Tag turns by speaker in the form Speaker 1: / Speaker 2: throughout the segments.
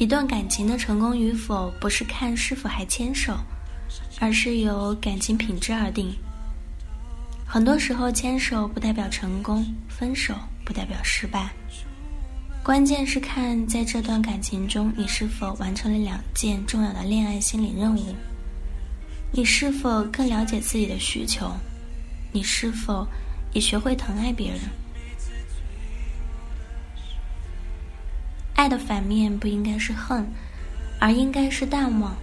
Speaker 1: 一段感情的成功与否，不是看是否还牵手，而是由感情品质而定。很多时候，牵手不代表成功，分手不代表失败。关键是看在这段感情中，你是否完成了两件重要的恋爱心理任务。你是否更了解自己的需求？你是否也学会疼爱别人？爱的反面不应该是恨，而应该是淡忘。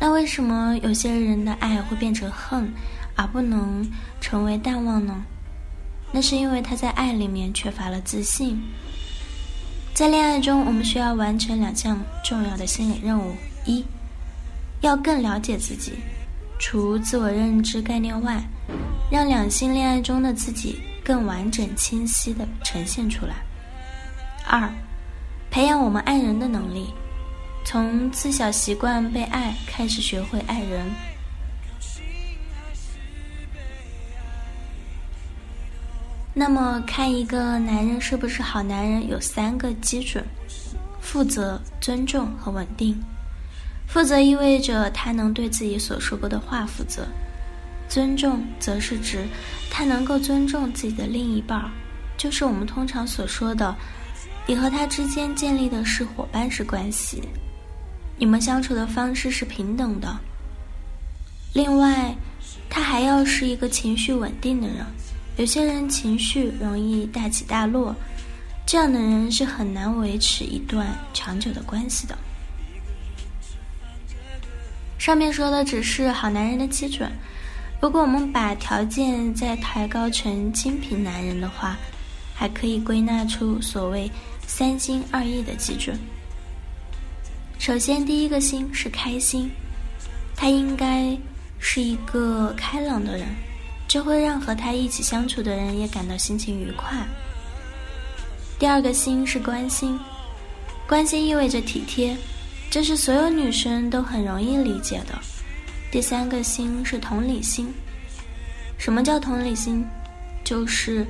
Speaker 1: 那为什么有些人的爱会变成恨，而不能成为淡忘呢？那是因为他在爱里面缺乏了自信。在恋爱中，我们需要完成两项重要的心理任务：一，要更了解自己，除自我认知概念外，让两性恋爱中的自己更完整、清晰地呈现出来。二，培养我们爱人的能力，从自小习惯被爱开始，学会爱人。那么，看一个男人是不是好男人，有三个基准：负责、尊重和稳定。负责意味着他能对自己所说过的话负责；尊重则是指他能够尊重自己的另一半，就是我们通常所说的。你和他之间建立的是伙伴式关系，你们相处的方式是平等的。另外，他还要是一个情绪稳定的人。有些人情绪容易大起大落，这样的人是很难维持一段长久的关系的。上面说的只是好男人的基准，如果我们把条件再抬高成精品男人的话，还可以归纳出所谓。三心二意的基准。首先，第一个心是开心，他应该是一个开朗的人，这会让和他一起相处的人也感到心情愉快。第二个心是关心，关心意味着体贴，这是所有女生都很容易理解的。第三个心是同理心，什么叫同理心？就是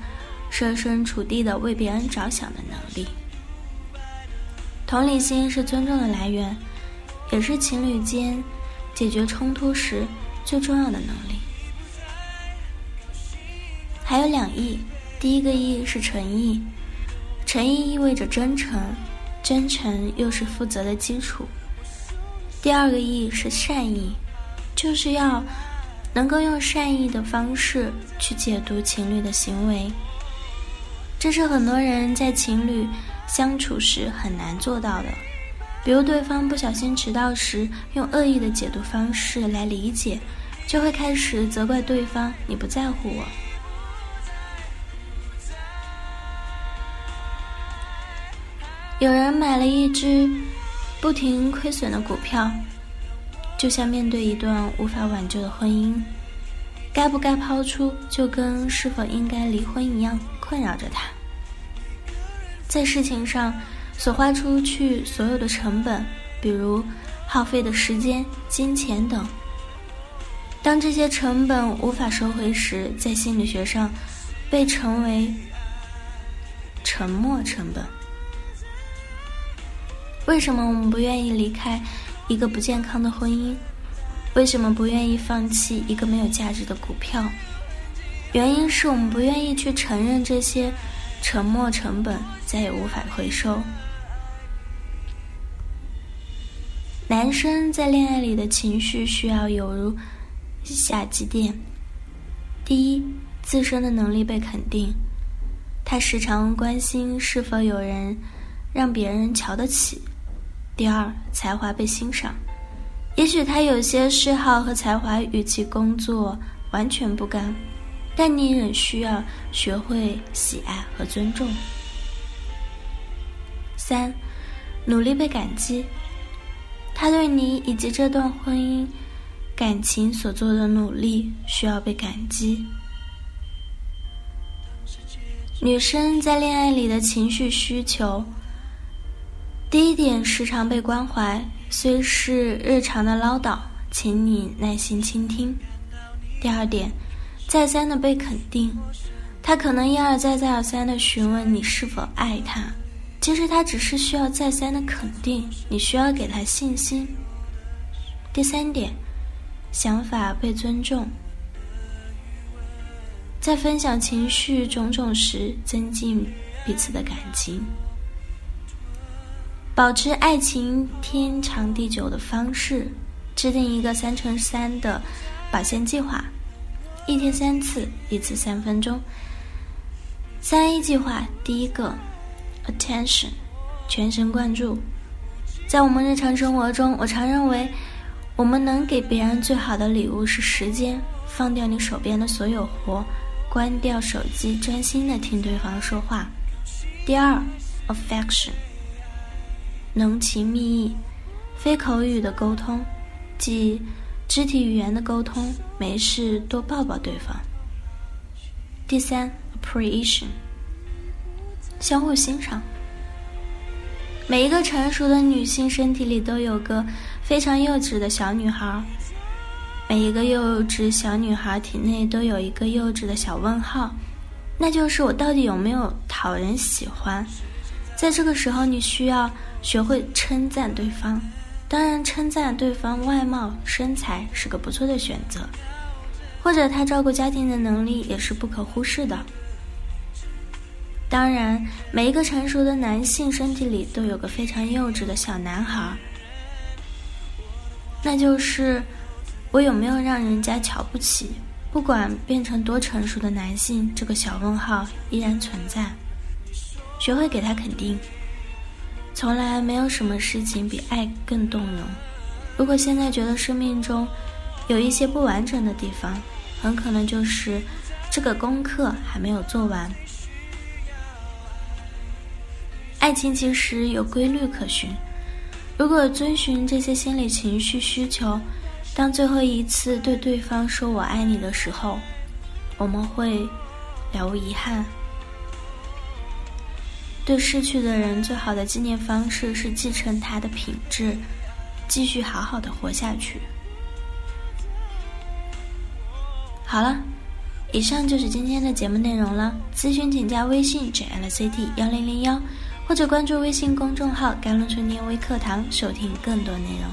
Speaker 1: 设身处地的为别人着想的能力。同理心是尊重的来源，也是情侣间解决冲突时最重要的能力。还有两意，第一个意是诚意，诚意意味着真诚，真诚又是负责的基础。第二个意是善意，就是要能够用善意的方式去解读情侣的行为。这是很多人在情侣。相处时很难做到的，比如对方不小心迟到时，用恶意的解读方式来理解，就会开始责怪对方：“你不在乎我。”有人买了一只不停亏损的股票，就像面对一段无法挽救的婚姻，该不该抛出，就跟是否应该离婚一样，困扰着他。在事情上所花出去所有的成本，比如耗费的时间、金钱等，当这些成本无法收回时，在心理学上被称为沉没成本。为什么我们不愿意离开一个不健康的婚姻？为什么不愿意放弃一个没有价值的股票？原因是我们不愿意去承认这些。沉没成本再也无法回收。男生在恋爱里的情绪需要有如下几点：第一，自身的能力被肯定，他时常关心是否有人让别人瞧得起；第二，才华被欣赏，也许他有些嗜好和才华与其工作完全不干。但你仍需要学会喜爱和尊重。三，努力被感激，他他对你以及这段婚姻感情所做的努力需要被感激。女生在恋爱里的情绪需求，第一点，时常被关怀，虽是日常的唠叨，请你耐心倾听。第二点，再三的被肯定，他可能一而再、再而三的询问你是否爱他。其实他只是需要再三的肯定，你需要给他信心。第三点，想法被尊重，在分享情绪种种时，增进彼此的感情，保持爱情天长地久的方式，制定一个三乘三的保鲜计划，一天三次，一次三分钟。三一计划，第一个。Attention，全神贯注。在我们日常生活中，我常认为，我们能给别人最好的礼物是时间。放掉你手边的所有活，关掉手机，专心的听对方说话。第二，Affection，浓情蜜意，非口语的沟通，即肢体语言的沟通。没事多抱抱对方。第三，Appreciation。相互欣赏。每一个成熟的女性身体里都有个非常幼稚的小女孩，每一个幼稚小女孩体内都有一个幼稚的小问号，那就是我到底有没有讨人喜欢？在这个时候，你需要学会称赞对方。当然，称赞对方外貌、身材是个不错的选择，或者他照顾家庭的能力也是不可忽视的。当然，每一个成熟的男性身体里都有个非常幼稚的小男孩，那就是我有没有让人家瞧不起？不管变成多成熟的男性，这个小问号依然存在。学会给他肯定，从来没有什么事情比爱更动容。如果现在觉得生命中有一些不完整的地方，很可能就是这个功课还没有做完。爱情其实有规律可循，如果遵循这些心理情绪需求，当最后一次对对方说我爱你的时候，我们会了无遗憾。对逝去的人最好的纪念方式是继承他的品质，继续好好的活下去。好了，以上就是今天的节目内容了。咨询请加微信 jlct 幺零零幺。或者关注微信公众号“甘露春天微课堂”，收听更多内容。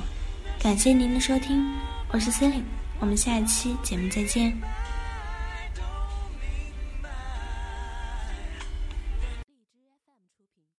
Speaker 1: 感谢您的收听，我是 Celine，我们下一期节目再见。